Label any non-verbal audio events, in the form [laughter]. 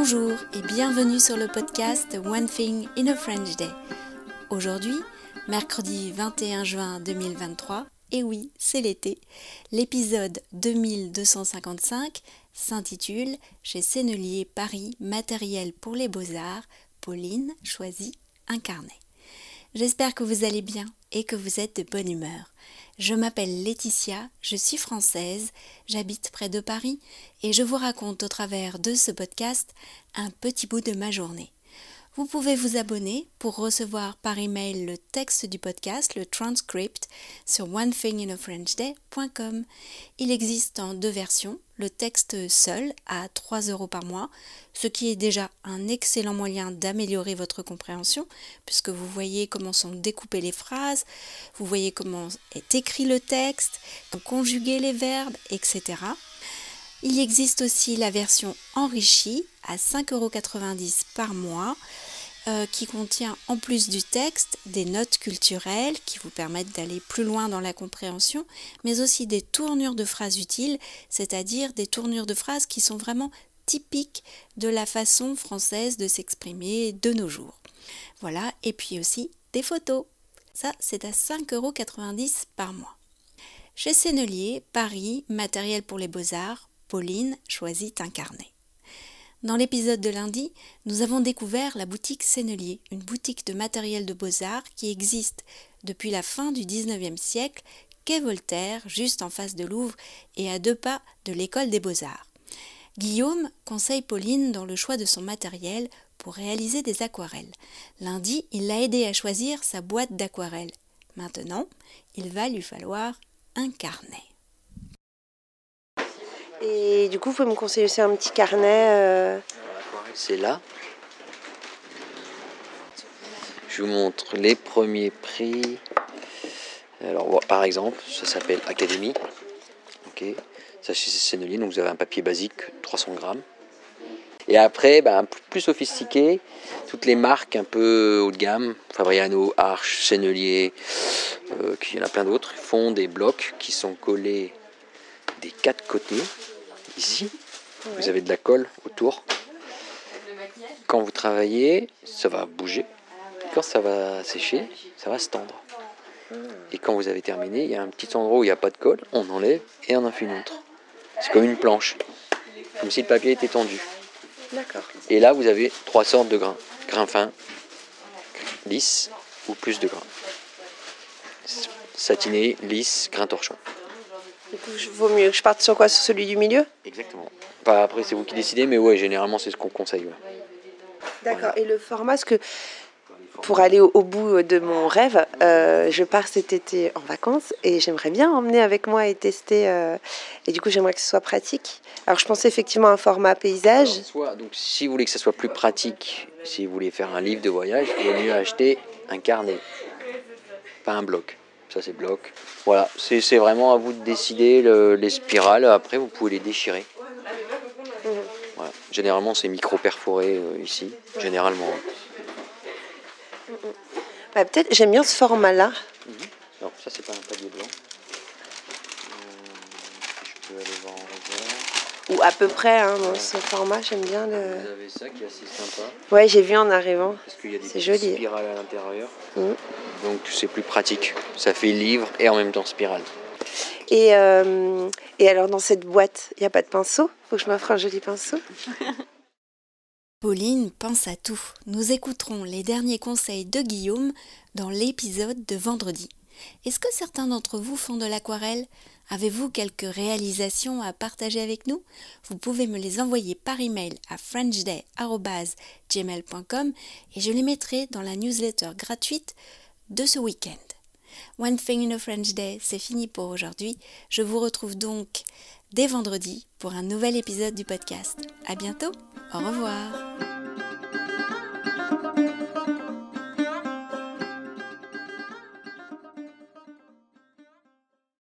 Bonjour et bienvenue sur le podcast One Thing in a French Day. Aujourd'hui, mercredi 21 juin 2023, et oui, c'est l'été, l'épisode 2255 s'intitule Chez Sennelier Paris, matériel pour les beaux-arts, Pauline choisit un carnet. J'espère que vous allez bien et que vous êtes de bonne humeur. Je m'appelle Laetitia, je suis française, j'habite près de Paris et je vous raconte au travers de ce podcast un petit bout de ma journée. Vous pouvez vous abonner pour recevoir par email le texte du podcast, le transcript, sur onethinginafrenchday.com. Il existe en deux versions, le texte seul à 3 euros par mois, ce qui est déjà un excellent moyen d'améliorer votre compréhension, puisque vous voyez comment sont découpées les phrases, vous voyez comment est écrit le texte, conjuguer les verbes, etc. Il existe aussi la version enrichie à 5,90 euros par mois euh, qui contient en plus du texte des notes culturelles qui vous permettent d'aller plus loin dans la compréhension, mais aussi des tournures de phrases utiles, c'est-à-dire des tournures de phrases qui sont vraiment typiques de la façon française de s'exprimer de nos jours. Voilà, et puis aussi des photos. Ça, c'est à 5,90 euros par mois. Chez Sennelier, Paris, matériel pour les beaux-arts, Pauline choisit un carnet. Dans l'épisode de lundi, nous avons découvert la boutique Sennelier, une boutique de matériel de beaux-arts qui existe depuis la fin du XIXe siècle, quai Voltaire, juste en face de Louvre et à deux pas de l'école des beaux-arts. Guillaume conseille Pauline dans le choix de son matériel pour réaliser des aquarelles. Lundi, il l'a aidé à choisir sa boîte d'aquarelles. Maintenant, il va lui falloir un carnet. Et du coup, vous pouvez me conseiller aussi un petit carnet euh, C'est là. Je vous montre les premiers prix. Alors, par exemple, ça s'appelle Académie. Ok. Ça, c'est Sennelier, donc vous avez un papier basique, 300 grammes. Et après, ben, plus sophistiqué, toutes les marques un peu haut de gamme, Fabriano, Arche, Sennelier, euh, il y en a plein d'autres, font des blocs qui sont collés des quatre côtés, ici. Vous avez de la colle autour. Quand vous travaillez, ça va bouger. Quand ça va sécher, ça va se tendre. Et quand vous avez terminé, il y a un petit endroit où il n'y a pas de colle, on enlève et on en fait une autre. C'est comme une planche, comme si le papier était tendu. D'accord. Et là, vous avez trois sortes de grains. Grains fins, lisse ou plus de grains. Satiné, lisse, grain torchon. Du coup, il vaut mieux que je parte sur quoi? Sur celui du milieu? Exactement. Enfin, après, c'est vous qui décidez, mais ouais, généralement, c'est ce qu'on conseille. D'accord. Et le format, ce que pour aller au, bout de mon rêve, euh, je pars cet été en vacances et j'aimerais bien emmener avec moi et tester. Euh, et du coup, j'aimerais que ce soit pratique. Alors, je pensais effectivement à un format paysage. soit, donc, si vous voulez que ce soit plus pratique, si vous voulez faire un livre de voyage, il vaut mieux acheter un carnet, pas un bloc. Ça, c'est bloc. Voilà, c'est vraiment à vous de décider les spirales. Après, vous pouvez les déchirer. Voilà. Généralement, c'est micro-perforé euh, ici. Généralement. Bah, Peut-être, j'aime bien ce format-là. Non, ça, c'est pas un palier blanc. Euh, je peux aller voir en Ou à peu près, hein, dans ce format, j'aime bien le. Vous avez ça qui est assez sympa. Ouais, j'ai vu en arrivant. Parce qu'il y a des joli. spirales à l'intérieur. Mhm. Donc, c'est plus pratique. Ça fait livre et en même temps spirale. Et, euh, et alors, dans cette boîte, il n'y a pas de pinceau? Faut que je m'offre un joli pinceau? [laughs] Pauline pense à tout. Nous écouterons les derniers conseils de Guillaume dans l'épisode de vendredi. Est-ce que certains d'entre vous font de l'aquarelle? Avez-vous quelques réalisations à partager avec nous? Vous pouvez me les envoyer par email à frenchday.gmail.com et je les mettrai dans la newsletter gratuite de ce week-end. One Thing in a French Day, c'est fini pour aujourd'hui. Je vous retrouve donc dès vendredi pour un nouvel épisode du podcast. À bientôt. Au revoir.